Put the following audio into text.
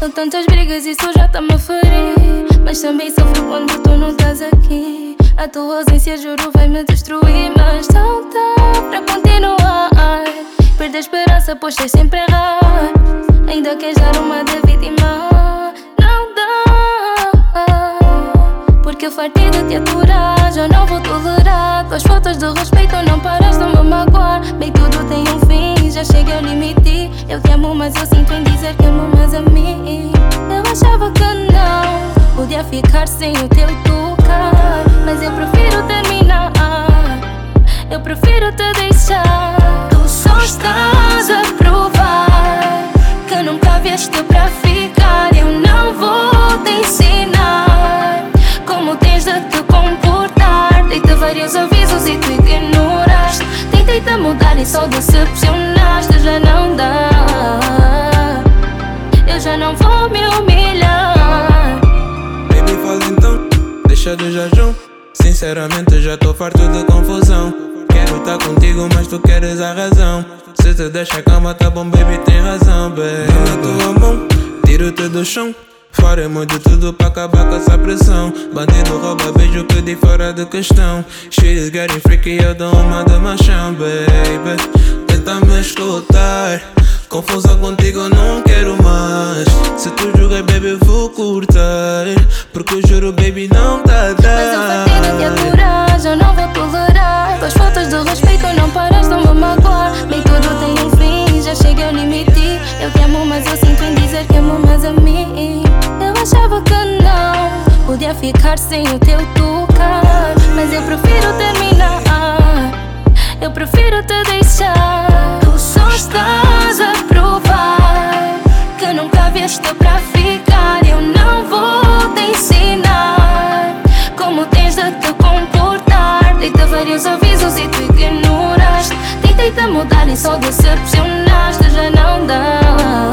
Dou tantas brigas isso já tá-me a ferir. Mas também sofro quando tu não estás aqui. A tua ausência, juro, vai me destruir. Mas não dá pra continuar. Perder a esperança, pois sei sempre errar. Ainda queres dar uma de vítima. Não dá. Porque eu fartei de te aturar. Já não vou tolerar. Tuas faltas de respeito, não paras de me magoar. Bem, tudo tem um fim. Já cheguei ao limite. Eu te amo, mas eu sinto ficar sem o teu tocar. Mas eu prefiro terminar. Eu prefiro te deixar. Tu só estás a provar que nunca vieste pra ficar. Eu não vou te ensinar como tens de te comportar. Dei-te vários avisos e tu ignoraste. Tentei te mudar e só decepcionaste. Já não dá. Deixa do jejum. Sinceramente, já tô farto de confusão. Quero estar tá contigo, mas tu queres a razão. Se te deixa a cama, tá bom, baby, tem razão, baby. Na tua mão, tiro-te do chão. Faremos de tudo para acabar com essa pressão. Bandido rouba, beijo, pedi fora de questão. She's getting freaky, eu dou uma de machão, baby. Tenta me escutar. Confusão contigo não quero mais. Se tu julgas, baby, vou cortar. Eu juro, baby, não tá dar. Mas eu fartei de te aturar, já não vou tolerar. Tuas faltas de respeito, não paras de me magoar. Bem, tudo tem um fim, já cheguei ao limite. Eu te amo, mas eu sinto em dizer que amo mais a mim. Eu achava que não, podia ficar sem o teu tocar. Mas eu prefiro terminar. Eu prefiro te deixar. Tu só estás a provar que nunca vieste e tu ignoraste. Tentei te mudar e só decepcionaste. Já não dá.